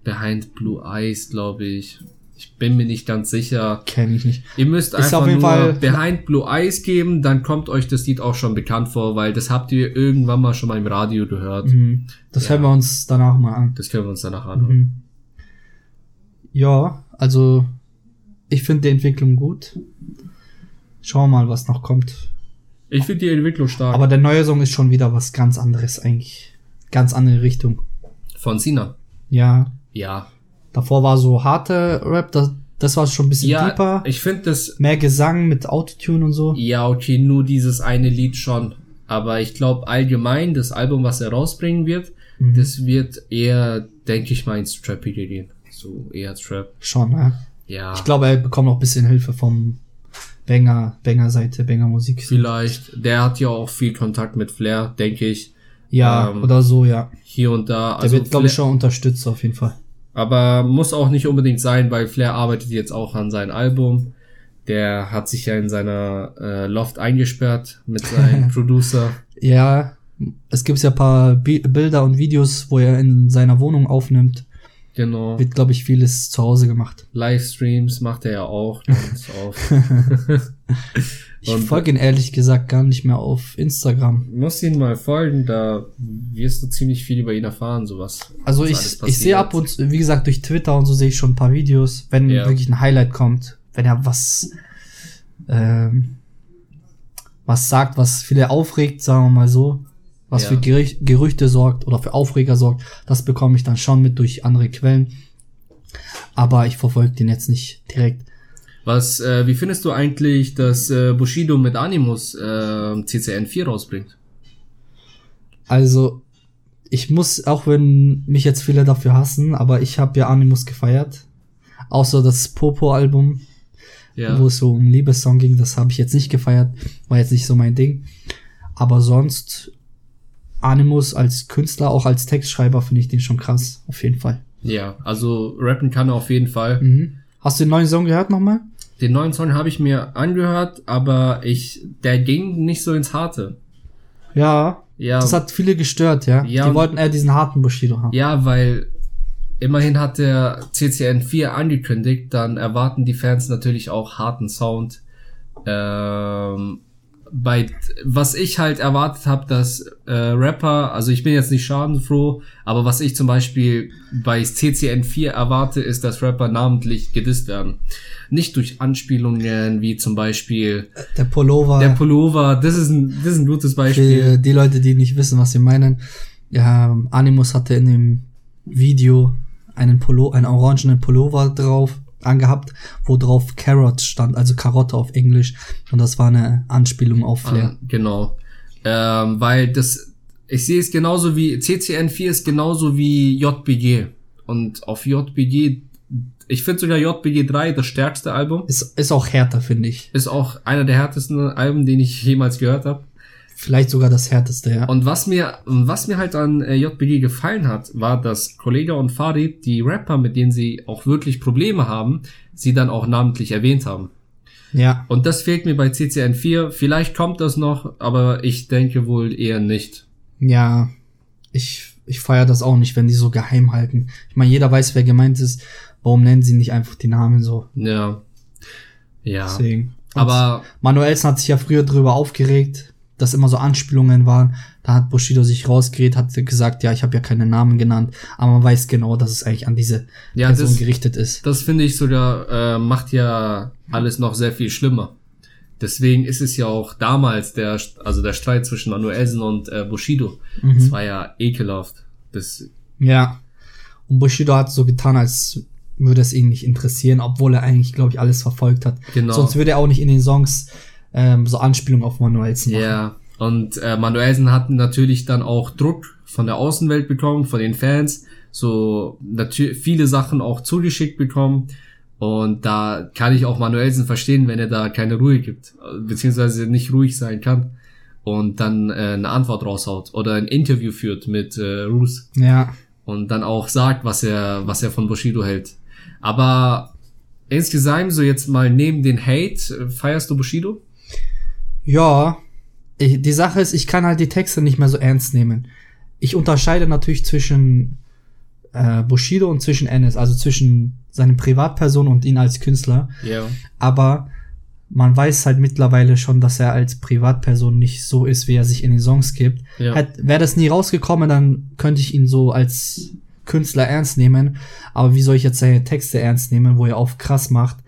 Behind Blue Eyes, glaube ich. Ich bin mir nicht ganz sicher. Kenn ich nicht. Ihr müsst Ist einfach nur Fall- Behind Blue Eyes geben, dann kommt euch das Lied auch schon bekannt vor, weil das habt ihr irgendwann mal schon mal im Radio gehört. Mhm. Das Ja. hören wir uns danach mal an. Das können wir uns danach anhören. Mhm. Ja, also ich finde die Entwicklung gut. Schauen wir mal, was noch kommt. Ich finde die Entwicklung stark. Aber der neue Song ist schon wieder was ganz anderes eigentlich. Ganz andere Richtung. Von Sina. Ja, Ja. Davor war so harte Rap, das, das war schon ein bisschen Ja, deeper. ich finde das, Mehr Gesang mit Autotune und so. ja, okay, nur dieses eine Lied schon. Aber ich glaube allgemein, das Album, was er rausbringen wird, Mhm. das wird eher, denke ich mal, ins Trappige gehen. So eher Trap. Schon, ja. Ja. Ich glaube, er bekommt noch ein bisschen Hilfe vom Banger, Banger-Seite, Banger-Musik. Vielleicht. Der hat ja auch viel Kontakt mit Flair, denke ich. Ja, Ähm, oder so, ja. Hier und da. Der Also wird, glaube ich, schon unterstützt auf jeden Fall. Aber muss auch nicht unbedingt sein, weil Flair arbeitet jetzt auch an seinem Album. Der hat sich ja in seiner äh, Loft eingesperrt mit seinem Producer. Ja, es gibt ja ein paar Bi Bilder und Videos, wo er in seiner Wohnung aufnimmt. Genau. Wird, glaube ich, vieles zu Hause gemacht. Livestreams macht er ja auch ganz oft. Ich folge ihn ehrlich gesagt gar nicht mehr auf Instagram. Muss ihn mal folgen, da wirst du ziemlich viel über ihn erfahren, sowas. Also ich, ich sehe ab und zu, wie gesagt, durch Twitter und so sehe ich schon ein paar Videos, wenn Ja. wirklich ein Highlight kommt, wenn er was, ähm, was sagt, was viele aufregt, sagen wir mal so, was Ja. für Gerüch- Gerüchte sorgt oder für Aufreger sorgt, das bekomme ich dann schon mit durch andere Quellen. Aber ich verfolge den jetzt nicht direkt. Was, äh, wie findest du eigentlich, dass äh, Bushido mit Animus äh, CCN 4 rausbringt? Also, ich muss, auch wenn mich jetzt viele dafür hassen, aber ich habe ja Animus gefeiert. Außer das Popo-Album, Ja. wo es so um Liebessong ging, das habe ich jetzt nicht gefeiert. War jetzt nicht so mein Ding. Aber sonst, Animus als Künstler, auch als Textschreiber, finde ich den schon krass. Auf jeden Fall. Ja, also rappen kann er auf jeden Fall. Mhm. Hast du den neuen Song gehört nochmal? Den neuen Song habe ich mir angehört, aber ich, der ging nicht so ins Harte. Ja. Ja, Das hat viele gestört, ja. Ja, Die wollten eher diesen harten Bushido haben. ja, weil immerhin hat der CCN 4 angekündigt, dann erwarten die Fans natürlich auch harten Sound. Ähm, bei was ich halt erwartet habe, dass äh, Rapper, also ich bin jetzt nicht schadenfroh, aber was ich zum Beispiel bei CCN 4 erwarte, ist, dass Rapper namentlich gedisst werden. Nicht durch Anspielungen wie zum Beispiel Der Pullover. der Pullover, das ist ein, das ist ein gutes Beispiel. Für die Leute, die nicht wissen, was sie meinen. Ja, Animus hatte in dem Video einen Pullo, einen orangenen Pullover drauf angehabt, wo drauf Carrot stand, also Karotte auf Englisch. Und das war eine Anspielung auf Flair. Ah, genau. Ähm, weil das, ich sehe es genauso wie, CCN 4 ist genauso wie JBG. Und auf JBG, ich finde sogar JBG 3 das stärkste Album. Ist, ist auch härter, finde ich. Ist auch einer der härtesten Alben, den ich jemals gehört habe. Vielleicht sogar das härteste, ja. Und was mir, was mir halt an äh, JBG gefallen hat, war, dass Kollega und Farid, die Rapper, mit denen sie auch wirklich Probleme haben, sie dann auch namentlich erwähnt haben. Ja. Und das fehlt mir bei CCN 4. Vielleicht kommt das noch, aber ich denke wohl eher nicht. Ja. Ich, ich feiere das auch nicht, wenn die so geheim halten. Ich meine, jeder weiß, wer gemeint ist. Warum nennen sie nicht einfach die Namen so? Ja. Ja. Deswegen. Und Aber Manuelsen hat sich ja früher drüber aufgeregt, dass immer so Anspielungen waren. Da hat Bushido sich rausgeredet, hat gesagt, ja, ich habe ja keine Namen genannt, aber man weiß genau, dass es eigentlich an diese Ja, Person das- gerichtet ist. das finde ich sogar, äh, macht ja alles noch sehr viel schlimmer. Deswegen ist es ja auch damals der, also der Streit zwischen Manuelsen und äh, Bushido. Das Mhm. war ja ekelhaft. Das, Ja. Und Bushido hat so getan, als würde es ihn nicht interessieren, obwohl er eigentlich, glaube ich, alles verfolgt hat. Genau. Sonst würde er auch nicht in den Songs ähm, so Anspielungen auf Manuelsen machen. Ja, und äh, Manuelsen hat natürlich dann auch Druck von der Außenwelt bekommen, von den Fans, so natürlich viele Sachen auch zugeschickt bekommen. Und da kann ich auch Manuelsen verstehen, wenn er da keine Ruhe gibt, beziehungsweise nicht ruhig sein kann und dann äh, eine Antwort raushaut oder ein Interview führt mit äh, Roos Ja. und dann auch sagt, was er, was er von Bushido hält. Aber insgesamt, so jetzt mal neben den Hate, feierst du Bushido? Ja, ich, die Sache ist, ich kann halt die Texte nicht mehr so ernst nehmen. Ich unterscheide natürlich zwischen äh, Bushido und zwischen Ennis, also zwischen seine Privatperson und ihn als Künstler. Ja. Aber man weiß halt mittlerweile schon, dass er als Privatperson nicht so ist, wie er sich in den Songs gibt. Ja. Wäre das nie rausgekommen, dann könnte ich ihn so als Künstler ernst nehmen. Aber wie soll ich jetzt seine Texte ernst nehmen, wo er auf krass macht,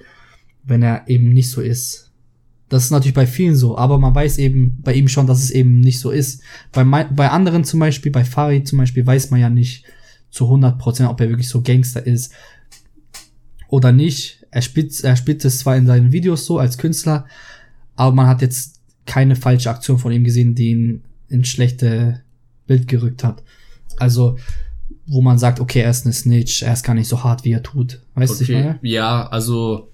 wenn er eben nicht so ist? Das ist natürlich bei vielen so, aber man weiß eben bei ihm schon, dass es eben nicht so ist. Bei, bei anderen zum Beispiel, bei Farid zum Beispiel, weiß man ja nicht zu 100%, ob er wirklich so Gangster ist oder nicht. Er spielt, er spielt es zwar in seinen Videos so als Künstler, aber man hat jetzt keine falsche Aktion von ihm gesehen, die ihn ins schlechte Bild gerückt hat. Also, wo man sagt, okay, er ist eine Snitch, er ist gar nicht so hart, wie er tut. Weißt du, ich Okay, meine? ja, also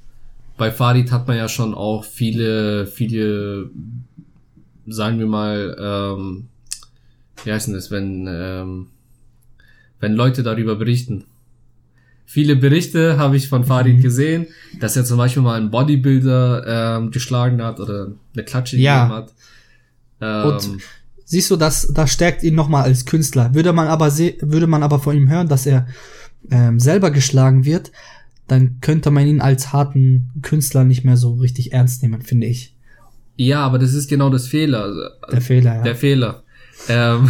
bei Farid hat man ja schon auch viele, viele, sagen wir mal, ähm, wie heißt denn das, wenn, ähm, wenn Leute darüber berichten. Viele Berichte habe ich von Farid Mhm. gesehen, dass er zum Beispiel mal einen Bodybuilder ähm, geschlagen hat oder eine Klatsche Ja. gegeben hat. Ähm, Und Siehst du, das, das stärkt ihn nochmal als Künstler. Würde man aber würde man aber von ihm hören, dass er ähm, selber geschlagen wird, dann könnte man ihn als harten Künstler nicht mehr so richtig ernst nehmen, finde ich. ja, aber das ist genau das Fehler. Der Fehler, ja. Der Fehler. Ähm,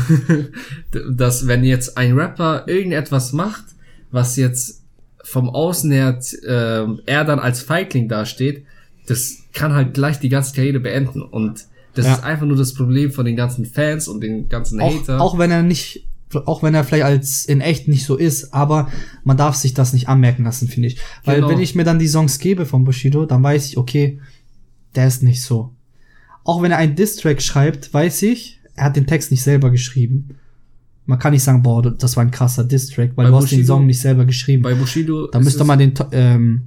dass wenn jetzt ein Rapper irgendetwas macht, was jetzt vom Außen her ähm, er dann als Feigling dasteht, das kann halt gleich die ganze Karriere beenden. Und Das Ja. ist einfach nur das Problem von den ganzen Fans und den ganzen Auch, Hater. auch wenn er nicht, auch wenn er vielleicht als in echt nicht so ist, aber man darf sich das nicht anmerken lassen, finde ich. Weil Genau. wenn ich mir dann die Songs gebe von Bushido, dann weiß ich, okay, der ist nicht so. Auch wenn er einen Diss-Track schreibt, weiß ich, er hat den Text nicht selber geschrieben. Man kann nicht sagen, boah, das war ein krasser Diss-Track, weil Bei du hast den Bushido- Song nicht selber geschrieben. Bei Bushido. Da müsste man den, ähm,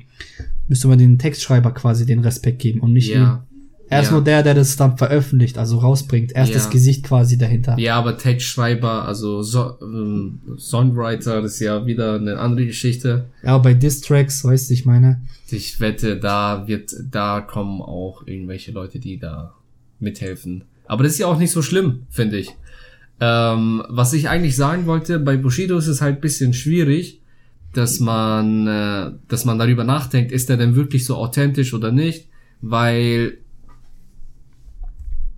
müsste man den Textschreiber quasi den Respekt geben und nicht. Ja. Er ist ja. nur der, der das dann veröffentlicht, also rausbringt. Er ist Ja. das Gesicht quasi dahinter. Ja, aber Textschreiber, also so, ähm, Songwriter, das ist ja wieder eine andere Geschichte. Ja, bei Diss-Tracks, weißt du, ich meine. Ich wette, da wird, da kommen auch irgendwelche Leute, die da mithelfen. Aber das ist ja auch nicht so schlimm, finde ich. Ähm, was ich eigentlich sagen wollte, bei Bushido ist es halt ein bisschen schwierig, dass man, äh, dass man darüber nachdenkt, ist er denn wirklich so authentisch oder nicht, weil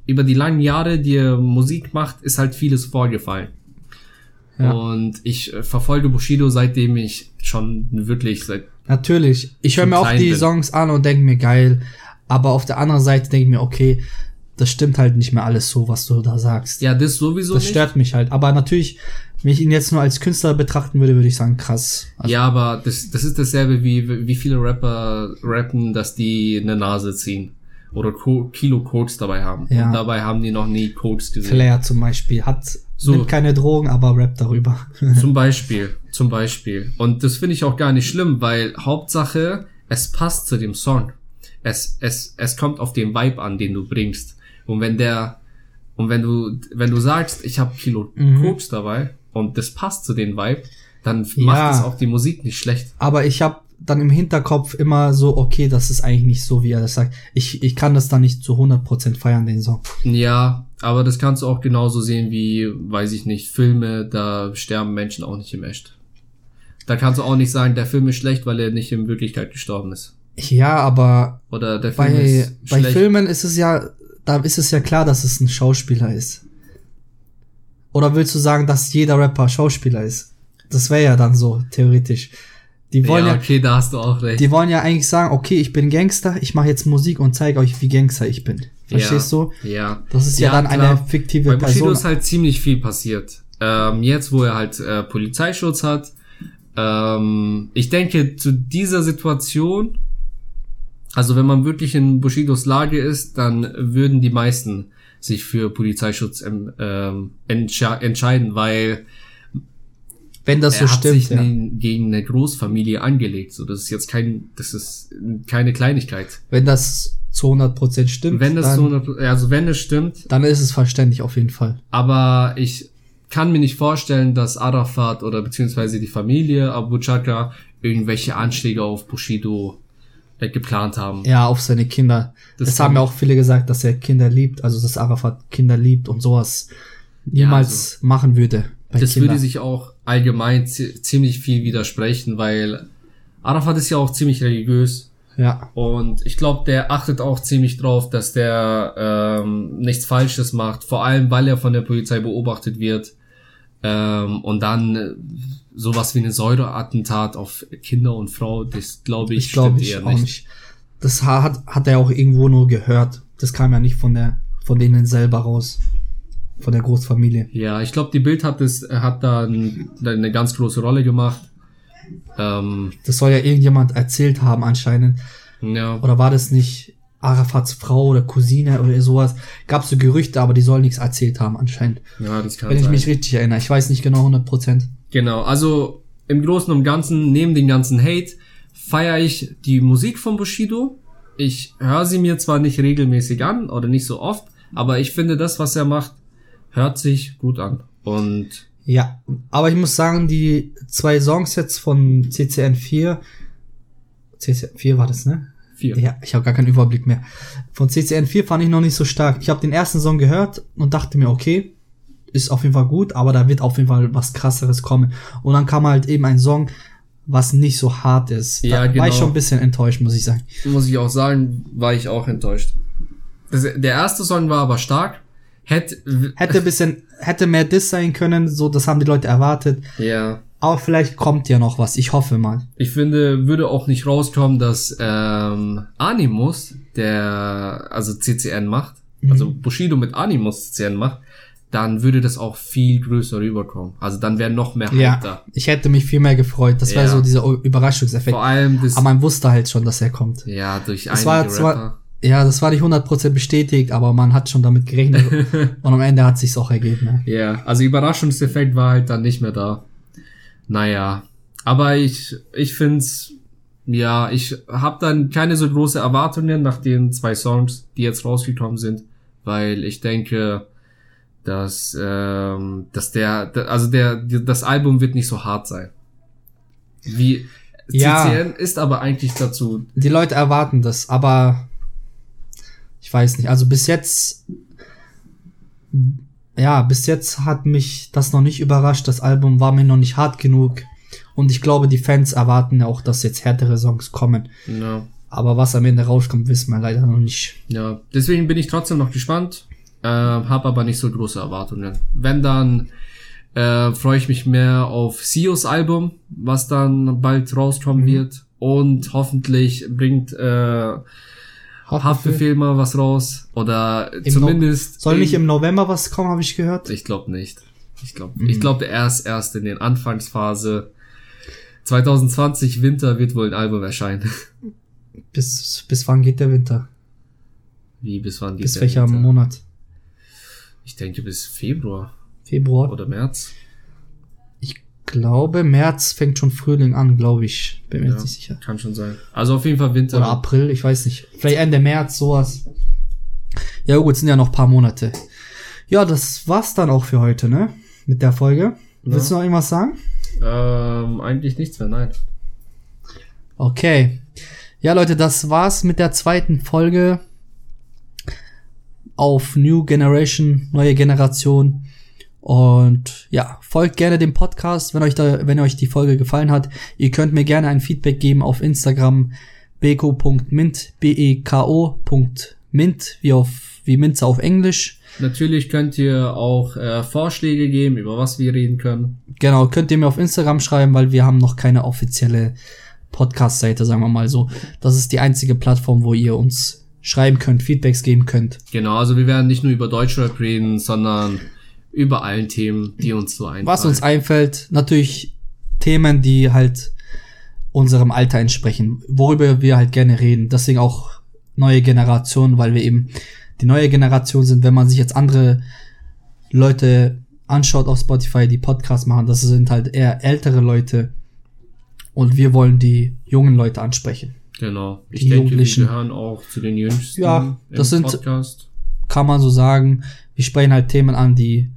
über die langen Jahre, die er Musik macht, ist halt vieles vorgefallen. Ja. Und ich äh, verfolge Bushido seitdem ich schon wirklich seit Natürlich. Ich höre mir auch die bin. Songs an und denke mir, geil. Aber auf der anderen Seite denke ich mir, okay, das stimmt halt nicht mehr alles so, was du da sagst. ja das sowieso das nicht. stört mich halt. Aber natürlich, wenn ich ihn jetzt nur als Künstler betrachten würde, würde ich sagen, krass. Also, ja, aber das, das ist dasselbe wie wie viele Rapper rappen, dass die eine Nase ziehen oder Co Kilo Koks dabei haben. Ja. Und dabei haben die noch nie Koks gesehen. Flair zum Beispiel hat So. nimmt keine Drogen, aber rappt darüber. Zum Beispiel, zum Beispiel. Und das finde ich auch gar nicht schlimm, weil Hauptsache, es passt zu dem Song. Es, es, es kommt auf den Vibe an, den du bringst. Und wenn der, und wenn du, wenn du sagst, ich habe Kilo Mhm. Koks dabei und das passt zu den Vibe, dann Ja. macht es auch die Musik nicht schlecht. aber ich habe dann im Hinterkopf immer so, okay, das ist eigentlich nicht so, wie er das sagt. Ich, ich kann das dann nicht zu 100% feiern, den Song. Ja, aber das kannst du auch genauso sehen wie, weiß ich nicht, Filme, da sterben Menschen auch nicht im Echt. Da kannst du auch nicht sagen, der Film ist schlecht, weil er nicht in Wirklichkeit gestorben ist. Ja, aber Oder der Film bei, ist bei schlecht. Filmen ist es ja, da ist es ja klar, dass es ein Schauspieler ist. Oder willst du sagen, dass jeder Rapper Schauspieler ist? Das wäre ja dann so, theoretisch. Die wollen ja, ja, okay, da hast du auch recht. die wollen ja eigentlich sagen, okay, ich bin Gangster, ich mache jetzt Musik und zeige euch, wie Gangster ich bin. Verstehst du? Ja. Das ist ja, dann klar. eine fiktive Bei Bushido Person. ist halt ziemlich viel passiert. Ähm, jetzt, wo er halt äh, Polizeischutz hat. Ähm, ich denke, zu dieser Situation, also wenn man wirklich in Bushidos Lage ist, dann würden die meisten sich für Polizeischutz ähm, ähm, entsche entscheiden, weil Wenn das so er hat stimmt, sich ja. gegen eine Großfamilie angelegt. So, das ist jetzt kein, das ist keine Kleinigkeit. Wenn das zu 100% stimmt, Wenn das dann, so, eine, also wenn es stimmt, dann ist es verständlich auf jeden Fall. aber ich kann mir nicht vorstellen, dass Arafat oder beziehungsweise die Familie Abu Chaka irgendwelche Anschläge auf Bushido äh, geplant haben. Ja, auf seine Kinder. Das Das, haben ja auch viele gesagt, dass er Kinder liebt, also dass Arafat Kinder liebt und sowas Ja, niemals machen würde. Das Kindern. würde sich auch allgemein zi- ziemlich viel widersprechen, weil Arafat ist ja auch ziemlich religiös ja, und ich glaube, der achtet auch ziemlich drauf, dass der ähm, nichts Falsches macht, vor allem weil er von der Polizei beobachtet wird. Ähm, und dann äh, sowas wie eine Säureattentat auf Kinder und Frau, das glaube ich, ich glaube stimmt ich eher auch nicht. Das ha- hat, hat er auch irgendwo nur gehört. Das kam ja nicht von der, von denen selber raus. Von der Großfamilie. Ja, ich glaube, die Bild hat es hat da ein, eine ganz große Rolle gemacht. Ähm, Das soll ja irgendjemand erzählt haben anscheinend. ja, Oder war das nicht Arafats Frau oder Cousine oder sowas? Gab so Gerüchte, aber die sollen nichts erzählt haben anscheinend. ja, das kann Wenn ich sein. mich richtig erinnere. Ich weiß nicht genau 100%. Genau, also im Großen und Ganzen, neben dem ganzen Hate, feiere ich die Musik von Bushido. Ich höre sie mir zwar nicht regelmäßig an oder nicht so oft, aber ich finde das, was er macht, hört sich gut an. Und Ja, aber ich muss sagen, die zwei Songs jetzt von CCN4, CCN4 war das, ne? vier. Ja, ich habe gar keinen Überblick mehr. Von CCN4 fand ich noch nicht so stark. Ich habe den ersten Song gehört und dachte mir, okay, ist auf jeden Fall gut, aber da wird auf jeden Fall was krasseres kommen. Und dann kam halt eben ein Song, was nicht so hart ist. Ja, da war ich genau. schon ein bisschen enttäuscht, muss ich sagen. Muss ich auch sagen, war ich auch enttäuscht. Das, der erste Song war aber stark. Hätte, Hätte ein bisschen, hätte mehr Diss sein können, so, das haben die Leute erwartet. ja, Aber vielleicht kommt ja noch was, ich hoffe mal. Ich finde, würde auch nicht rauskommen, dass ähm, Animus, der also CCN macht, also Bushido mit Animus-Szenen macht, dann würde das auch viel größer rüberkommen. Also dann wäre noch mehr Hype Ja, da. ich hätte mich viel mehr gefreut. Das Ja. so dieser Überraschungseffekt. Vor allem das, Aber man wusste halt schon, dass er kommt. ja, durch Es einige war Rapper. zwar, ja, das war nicht 100% bestätigt, aber man hat schon damit gerechnet. und am Ende hat sich's auch ergeben. Ne? Ja, also Überraschungseffekt war halt dann nicht mehr da. Naja, aber ich, ich find's, ja, ich habe dann keine so große Erwartungen nach den zwei Songs, die jetzt rausgekommen sind, weil ich denke, dass, ähm, dass der, also der, das Album wird nicht so hart sein. Wie, Ja. CCN ist aber eigentlich dazu, Die Leute erwarten das, aber ich weiß nicht. Also bis jetzt, ja, bis jetzt hat mich das noch nicht überrascht. Das Album war mir noch nicht hart genug. Und ich glaube, die Fans erwarten ja auch, dass jetzt härtere Songs kommen. ja, Aber was am Ende rauskommt, wissen wir leider noch nicht. Ja, deswegen bin ich trotzdem noch gespannt, äh, habe aber nicht so große Erwartungen. Wenn dann äh, freue ich mich mehr auf Sios Album, was dann bald rauskommen wird und hoffentlich bringt äh, Haftbefehl mal was raus oder Im zumindest Soll nicht im November was kommen, habe ich gehört? ich glaube nicht. Ich glaube, ich glaube erst erst in den Anfangsphase 2020 Winter wird wohl ein Album erscheinen. Bis, bis wann geht der Winter? Wie bis wann geht Bis der welcher Winter? Monat? Ich denke bis Februar Februar? oder März. Glaube, März fängt schon Frühling an, glaube ich. Bin mir Ja. jetzt nicht sicher. Kann schon sein. Also auf jeden Fall Winter. Oder April, ich weiß nicht. Vielleicht Ende März, sowas. Ja gut, sind ja noch ein paar Monate. Ja, das war's dann auch für heute, ne? Mit der Folge. Ja. Willst du noch irgendwas sagen? Ähm, eigentlich nichts mehr, nein. Okay. Ja, Leute, das war's mit der zweiten Folge auf New Generation, neue Generation. Und ja, folgt gerne dem Podcast, wenn euch da, wenn euch die Folge gefallen hat. Ihr könnt mir gerne ein Feedback geben auf Instagram beko.mint, b-e-k-o.mint, wie auf, wie Minze auf Englisch. Natürlich könnt ihr auch äh, Vorschläge geben, über was wir reden können. Genau, könnt ihr mir auf Instagram schreiben, weil wir haben noch keine offizielle Podcast-Seite, sagen wir mal so. Das ist die einzige Plattform, wo ihr uns schreiben könnt, Feedbacks geben könnt. Genau, also wir werden nicht nur über Deutschrap reden, sondern über allen Themen, die uns so einfallen. Was uns einfällt, natürlich Themen, die halt unserem Alter entsprechen, worüber wir halt gerne reden. Deswegen auch neue Generation, weil wir eben die neue Generation sind. Wenn man sich jetzt andere Leute anschaut auf Spotify, die Podcasts machen, das sind halt eher ältere Leute. Und wir wollen die jungen Leute ansprechen. Genau. Ich Die denke, wir Jugendlichen. gehören auch zu den Jüngsten Ja, das sind- Podcast. Kann man so sagen. Wir sprechen halt Themen an, die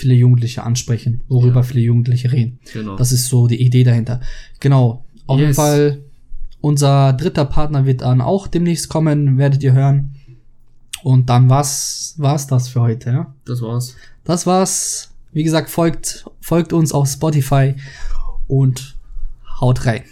viele Jugendliche ansprechen, worüber Ja. viele Jugendliche reden. Genau. Das ist so die Idee dahinter. Genau. Auf jeden Yes. Fall, unser dritter Partner wird dann auch demnächst kommen, werdet ihr hören. Und dann war's, war's das für heute, ja. das war's. Das war's. Wie gesagt, folgt, folgt uns auf Spotify und haut rein.